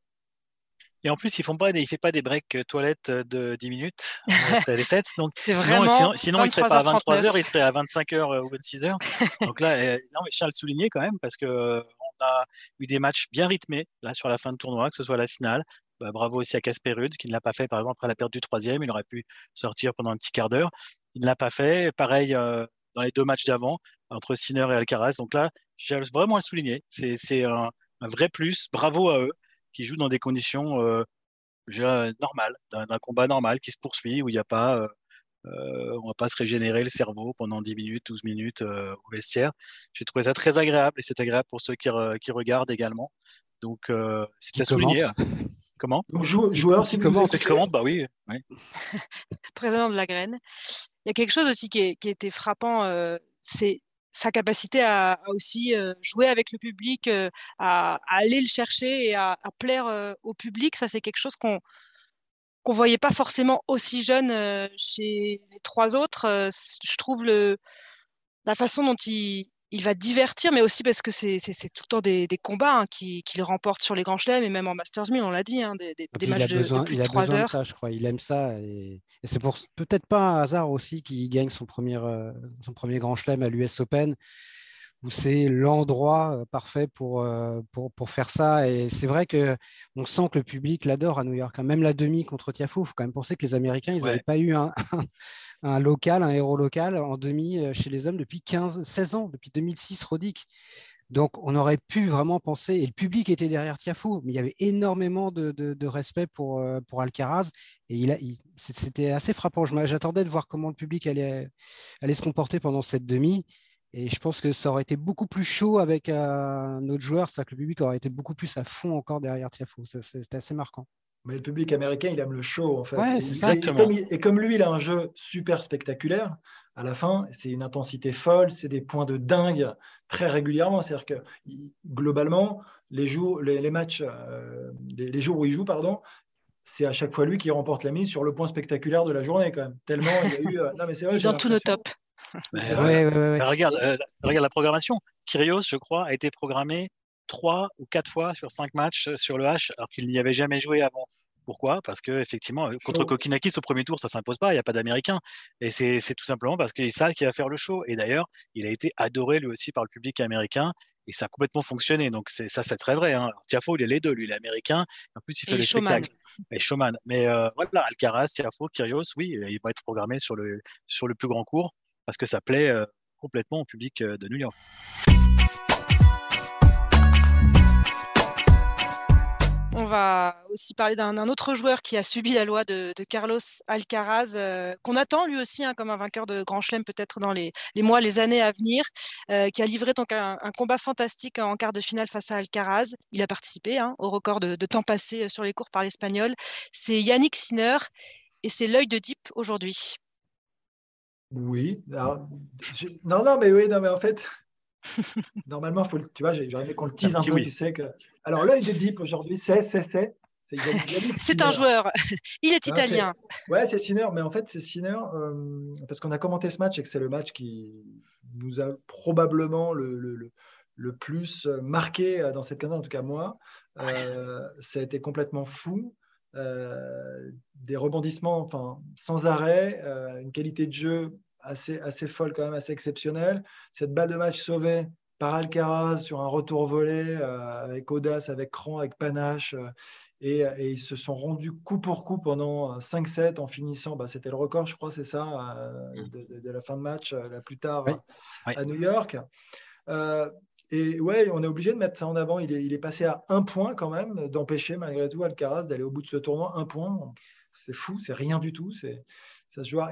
Et en plus, il ne fait pas des breaks euh, toilettes euh, de 10 minutes <laughs> après les 7. Donc, sinon, sinon, il ne serait pas à 23 h il serait à 25 h ou 26 h <laughs> Donc là, non, mais Charles souligné quand même, parce qu'on a eu des matchs bien rythmés là sur la fin de tournoi, que ce soit la finale. Bah, bravo aussi à Casper Ruud, qui ne l'a pas fait, par exemple, après la perte du troisième. Il aurait pu sortir pendant un petit quart d'heure. Il ne l'a pas fait. Pareil, dans les deux matchs d'avant entre Sinner et Alcaraz. Donc là, j'ai vraiment à souligner. C'est un, vrai plus. Bravo à eux qui jouent dans des conditions euh, normales, d'un combat normal qui se poursuit où il n'y a pas, euh, euh, on va pas se régénérer le cerveau pendant 10 minutes, 12 minutes au vestiaire. J'ai trouvé ça très agréable et c'est agréable pour ceux qui, regardent également. Donc c'est à souligner. Comment? Joueur, si tu commandes, bah oui. <laughs> Président de la graine. Il y a quelque chose aussi qui, est, qui était frappant, euh, c'est sa capacité à, aussi euh, jouer avec le public, euh, à, aller le chercher et à, plaire au public. Ça, c'est quelque chose qu'on qu'on voyait pas forcément aussi jeune chez les trois autres. je trouve le, la façon dont il, il va divertir, mais aussi parce que c'est tout le temps des, combats hein, qu'il remporte sur les grands chelems et même en Masters 1000, on l'a dit, hein, des, matchs de, besoin, il a besoin de ça, je crois. Il aime ça. Et, c'est peut-être pas un hasard aussi qu'il gagne son premier, euh, son premier grand chelem à l'US Open, où c'est l'endroit euh, parfait pour, euh, pour, pour, faire ça. Et c'est vrai qu'on sent que le public l'adore à New York. Hein. Même la demi contre Tiafo, il faut quand même penser que les Américains, ils n'avaient pas eu <laughs> un, un local, un héros local en demi euh, chez les hommes depuis 15, 16 ans, depuis 2006, Rodic. Donc, on aurait pu vraiment penser, et le public était derrière Tiafo, mais il y avait énormément de, respect pour, pour Alcaraz, et il c'était assez frappant. J'attendais de voir comment le public allait, allait se comporter pendant cette demi, et je pense que ça aurait été beaucoup plus chaud avec un autre joueur, c'est-à-dire que le public aurait été beaucoup plus à fond encore derrière Tiafo. C'était assez marquant. Mais le public américain, il aime le show, en fait. et, et, comme lui, il a un jeu super spectaculaire, à la fin, c'est une intensité folle, c'est des points de dingue très régulièrement. C'est-à-dire que globalement, les, jours, les, matchs, euh, les, jours où il joue, pardon, c'est à chaque fois lui qui remporte la mise sur le point spectaculaire de la journée, quand même. Tellement il y a eu. <laughs> non, mais c'est vrai, dans tous nos tops. Regarde, regarde la programmation. Kyrios, je crois, a été programmé trois ou quatre fois sur cinq matchs sur le H, alors qu'il n'y avait jamais joué avant. Pourquoi? Parce que effectivement, contre Kokinakis au premier tour, ça s'impose pas. Il n'y a pas d'Américain, et c'est tout simplement parce qu'il savent qu'il va faire le show. Et d'ailleurs, il a été adoré lui aussi par le public américain, et ça a complètement fonctionné. Donc ça, c'est très vrai. Hein. Tiafo, il est les deux. Lui, il est américain. En plus, il fait le spectacle. Et showman. Mais euh, voilà, Alcaraz, Tiafo, Kyrgios, oui, ils vont être programmés sur le sur le plus grand cours parce que ça plaît euh, complètement au public euh, de New York. On va aussi parler d'un autre joueur qui a subi la loi de, Carlos Alcaraz, euh, qu'on attend lui aussi hein, comme un vainqueur de Grand Chelem peut-être dans les, mois, les années à venir, qui a livré donc un, combat fantastique en quart de finale face à Alcaraz. Il a participé hein, au record de, temps passé sur les cours par l'Espagnol. C'est Yannick Sinner et c'est l'œil de Deep aujourd'hui. Oui. non, non, mais oui, non, mais en fait, <laughs> Normalement, faut, tu vois, j'aurais aimé qu'on le tease un, peu, tu sais que. Alors, l'œil de Deep aujourd'hui, c'est, c'est, c'est. C'est <laughs> un joueur. <laughs> Il est italien. ouais, c'est Sinner, mais en fait, c'est Sinner euh, parce qu'on a commenté ce match et que c'est le match qui nous a probablement le, le, le, plus marqué dans cette quinzaine, en tout cas moi. Euh, ça a été complètement fou. Euh, des rebondissements enfin, sans arrêt, une qualité de jeu assez, assez folle, quand même assez exceptionnelle. Cette balle de match sauvée par Alcaraz sur un retour volé euh, avec audace, avec cran, avec panache. Euh, et, ils se sont rendus coup pour coup pendant 5-7 en finissant. Bah, C'était le record, je crois, c'est ça, euh, mm. de, la fin de match, la plus tard à New York. Et ouais, on est obligé de mettre ça en avant. Il est, il est passé à un point quand même, d'empêcher malgré tout Alcaraz d'aller au bout de ce tournoi. Un point, c'est fou, c'est rien du tout. C'est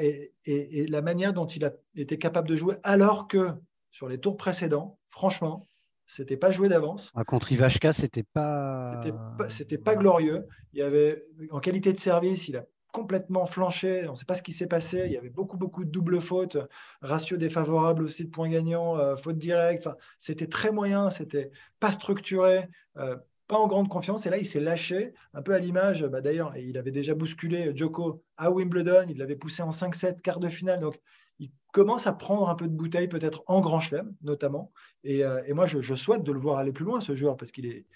et, la manière dont il a été capable de jouer, alors que sur les tours précédents, franchement, c'était pas joué d'avance. Ah, contre Ivashka, c'était pas. C'était pas, pas glorieux. Il y avait, en qualité de service, il a complètement flanché. On ne sait pas ce qui s'est passé. Il y avait beaucoup, beaucoup de doubles fautes, ratio défavorable aussi de points gagnants, euh, fautes directes. Enfin, c'était très moyen, c'était pas structuré. Euh, en grande confiance. Et là, il s'est lâché, un peu à l'image, bah, d'ailleurs, il avait déjà bousculé Joko à Wimbledon, il l'avait poussé en 5-7, quart de finale. Donc, il commence à prendre un peu de bouteille, peut-être en grand chelem, notamment. Et, euh, moi, je, souhaite de le voir aller plus loin, ce joueur, parce qu'il est,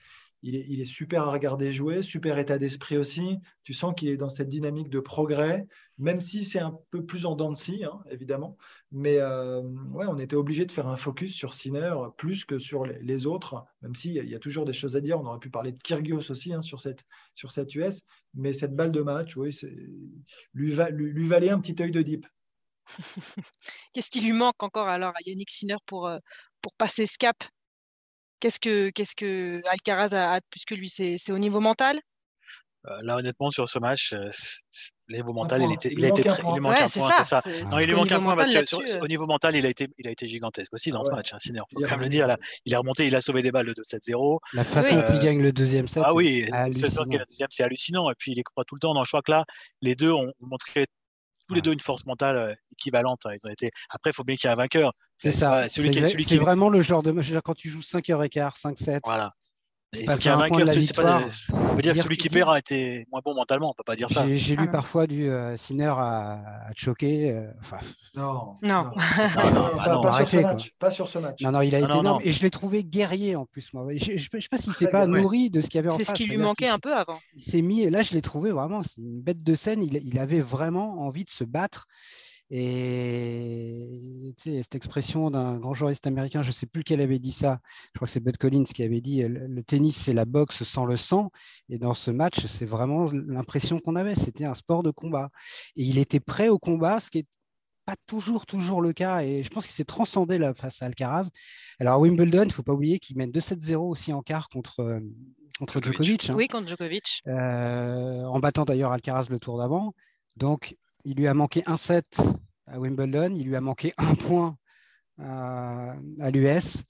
il est, super à regarder jouer, super état d'esprit aussi. Tu sens qu'il est dans cette dynamique de progrès, même si c'est un peu plus en dents de scie, hein, évidemment. Mais euh, on était obligé de faire un focus sur Sinner plus que sur les, autres, même s'il y a toujours des choses à dire. On aurait pu parler de Kyrgios aussi hein, sur, cette, US. Mais cette balle de match, oui, lui, va, lui, valait un petit œil de deep. <laughs> Qu'est-ce qui lui manque encore alors à Yannick Sinner pour, euh, pour passer ce cap? Qu'est-ce que, qu'est-ce que Alcaraz a, plus que lui? C'est au niveau mental? Euh, là, honnêtement, sur ce match, euh, le niveau mental, il, était, il, a été très, il lui manque un point, c'est ça. Non, il lui manque un point parce que euh au niveau mental, il a été, il a été gigantesque aussi dans ce match. Hein, Sinner, faut quand même le dire. Là, il est remonté, il a sauvé des balles de 2-7-0. La façon dont il gagne le deuxième set. Ah oui, c'est hallucinant. Et puis il est pas tout le temps. dans je crois que là, les deux ont montré tous les deux une force mentale équivalente. Hein. Ils ont été... Après, il faut bien qu'il y ait un vainqueur. C'est ça. C'est vraiment le genre de match. Quand tu joues 5 h quart, 5-7. Voilà. Ait un vainqueur. Pas... On peut dire que celui qui perd a été moins bon mentalement. On peut pas dire ça. J'ai lu ah parfois du euh, Sinner à, choquer. Euh, enfin, non. Non. non, non, <laughs> pas, sur ce match. pas sur ce match. Non, non, il a été énorme. Et je l'ai trouvé guerrier en plus. Moi. Je ne sais pas s'il s'est pas nourri de ce qu'il y avait en face. C'est ce qui lui manquait un peu avant. Il s'est mis. Et là, je l'ai trouvé vraiment. C'est une bête de scène. Il avait vraiment envie de se battre. Et cette expression d'un grand journaliste américain, je ne sais plus lequel avait dit ça, je crois que c'est Bud Collins qui avait dit le tennis, c'est la boxe sans le sang. Et dans ce match, c'est vraiment l'impression qu'on avait. C'était un sport de combat. Et il était prêt au combat, ce qui n'est pas toujours, toujours le cas. Et je pense qu'il s'est transcendé là, face à Alcaraz. Alors à Wimbledon, il ne faut pas oublier qu'il mène 2-7-0 aussi en quart contre, euh, contre Djokovic. Hein. Oui, contre Djokovic. Euh, en battant d'ailleurs Alcaraz le tour d'avant. Donc, il lui a manqué un set à Wimbledon, il lui a manqué un point à, l'US.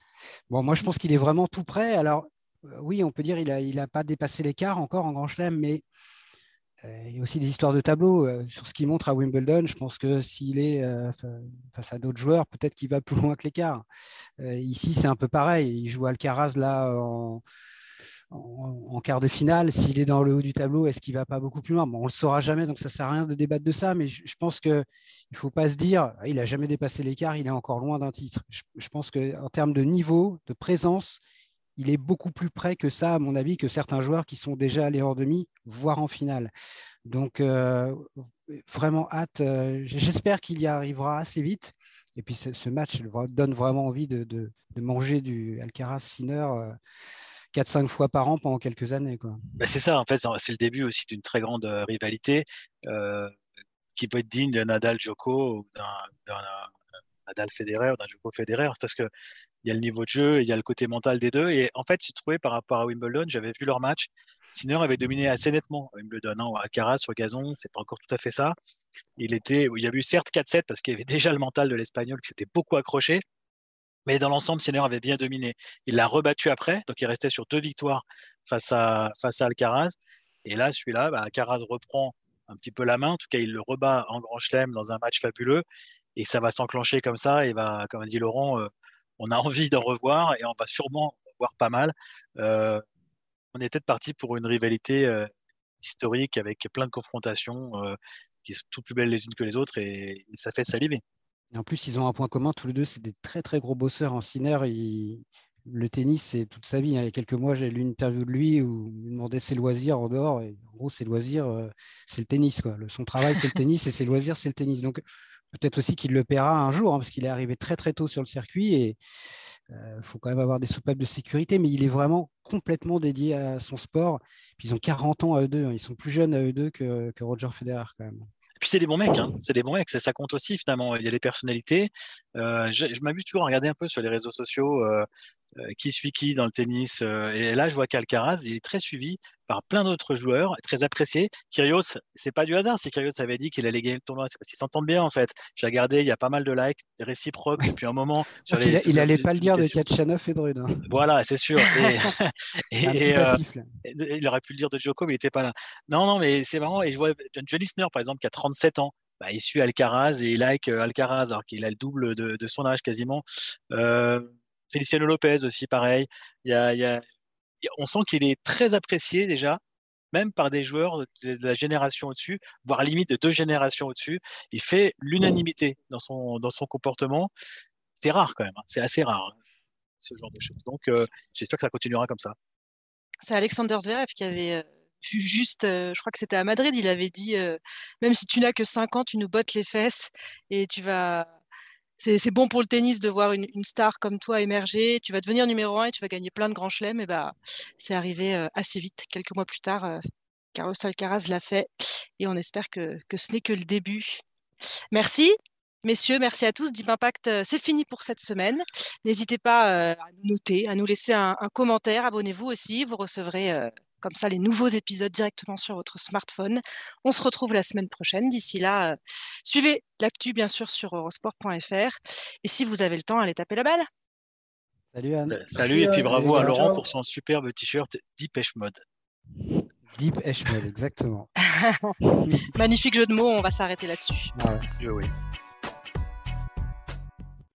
Bon, moi, je pense qu'il est vraiment tout prêt. Alors, euh, oui, on peut dire qu'il n'a il a pas dépassé l'écart encore en Grand Chelem, mais euh, il y a aussi des histoires de tableau euh, sur ce qu'il montre à Wimbledon. Je pense que s'il est face à d'autres joueurs, peut-être qu'il va <laughs> plus loin que l'écart. ici, c'est un peu pareil. Il joue Alcaraz là en en, quart de finale. S'il est dans le haut du tableau, est-ce qu'il va pas beaucoup plus loin? Bon, On le saura jamais, donc ça sert à rien de débattre de ça. Mais je, pense qu'il ne faut pas se dire, il a jamais dépassé l'écart, il est encore loin d'un titre. Je, je pense qu'en termes de niveau, de présence, il est beaucoup plus près que ça, à mon avis, que certains joueurs qui sont déjà allés hors demi, voire en finale. Donc, euh, vraiment hâte. Euh, j'espère qu'il y arrivera assez vite. Et puis, ce, match donne vraiment envie de, manger du Alcaraz Sinner. 4-5 euh, fois par an pendant quelques années. Bah, c'est ça, en fait, c'est le début aussi d'une très grande rivalité qui peut être digne d'un Nadal Joko ou d'un Nadal Federer ou d'un Joko Federer parce que il y a le niveau de jeu, il y a le côté mental des deux. Et en fait, j'ai trouvé par rapport à Wimbledon, j'avais vu leur match. Sinner avait dominé assez nettement Wimbledon. Hein, à Caras, sur gazon, c'est pas encore tout à fait ça. Il était, il y a eu certes 4-7 parce qu'il y avait <laughs> déjà le mental de l'Espagnol qui s'était beaucoup accroché. Mais dans l'ensemble, Sinner avait bien dominé. Il l'a rebattu après, donc il restait sur deux victoires face à, face à Alcaraz. Et là, celui-là, bah, Alcaraz reprend un petit peu la main. En tout cas, il le rebat en grand chelem dans un match fabuleux. Et ça va s'enclencher comme ça. Et va, comme a dit Laurent, euh, on a envie d'en revoir et on va sûrement en voir pas mal. Euh, on est peut-être parti pour une rivalité euh, historique avec plein de confrontations qui sont toutes plus belles les unes que les autres et, ça fait saliver. En plus, ils ont un point commun, tous les deux, c'est des très très gros bosseurs en Sinner. Le tennis, c'est toute sa vie. Hein. Il y a quelques mois, j'ai lu une interview de lui où il demandait ses loisirs en dehors. Et en gros, ses loisirs, c'est le tennis. Son travail, c'est le tennis et ses loisirs, c'est le tennis. Donc, peut-être aussi qu'il le paiera un jour, hein, parce qu'il est arrivé très très tôt sur le circuit et il euh, faut quand même avoir des soupapes de sécurité, mais il est vraiment complètement dédié à son sport. Puis ils ont 40 ans à eux deux, hein. ils sont plus jeunes à eux deux que, Roger Federer quand même. Puis c'est des bons mecs, hein. c'est des bons mecs, ça, compte aussi finalement. Il y a des personnalités. Euh, je, m'amuse toujours à regarder un peu sur les réseaux sociaux euh, euh, qui suit qui dans le tennis. Et là, je vois qu'Alcaraz, il est très suivi par plein d'autres joueurs, très apprécié. Kyrgios, c'est pas du hasard si Kyrgios avait dit qu'il allait gagner le tournoi, c'est parce qu'ils s'entendent bien en fait. J'ai regardé, il y a pas mal de likes, réciproques depuis un moment. <laughs> il, n'allait pas le dire de Kachanov et de hein. Voilà, c'est sûr. <laughs> Et, euh, il aurait pu le dire de Djoko, mais il était pas là. Non, non, mais c'est marrant. Et je vois John Isner, par exemple, qui a 37 ans. Bah, il suit Alcaraz et il like Alcaraz alors qu'il a le double de, de son âge quasiment. Euh, Feliciano Lopez aussi, pareil. Il y a, on sent qu'il est très apprécié déjà, même par des joueurs de la génération au-dessus, voire limite de deux générations au-dessus. Il fait l'unanimité dans son, dans son comportement. C'est rare quand même, hein. c'est assez rare hein, ce genre de choses. Donc euh, j'espère que ça continuera comme ça. C'est Alexander Zverev qui avait euh, juste, euh, je crois que c'était à Madrid, il avait dit même si tu n'as que 5 ans, tu nous bottes les fesses et tu vas c'est bon pour le tennis de voir une, star comme toi émerger. Tu vas devenir numéro un et tu vas gagner plein de grands chelems. Et bah, c'est arrivé euh, assez vite. Quelques mois plus tard, euh, Carlos Alcaraz l'a fait et on espère que, ce n'est que le début. Merci. Messieurs, merci à tous. Deep Impact, euh, c'est fini pour cette semaine. N'hésitez pas à nous noter, à nous laisser un commentaire. Abonnez-vous aussi. Vous recevrez comme ça les nouveaux épisodes directement sur votre smartphone. On se retrouve la semaine prochaine. D'ici là, euh, suivez l'actu bien sûr sur eurosport.fr. Et si vous avez le temps, allez taper la balle. Salut Anne. Salut, et puis bravo à Laurent pour son superbe t-shirt Deep Edge Mode. Deep Edge Mode, exactement. <laughs> Magnifique jeu de mots, on va s'arrêter là-dessus. oui.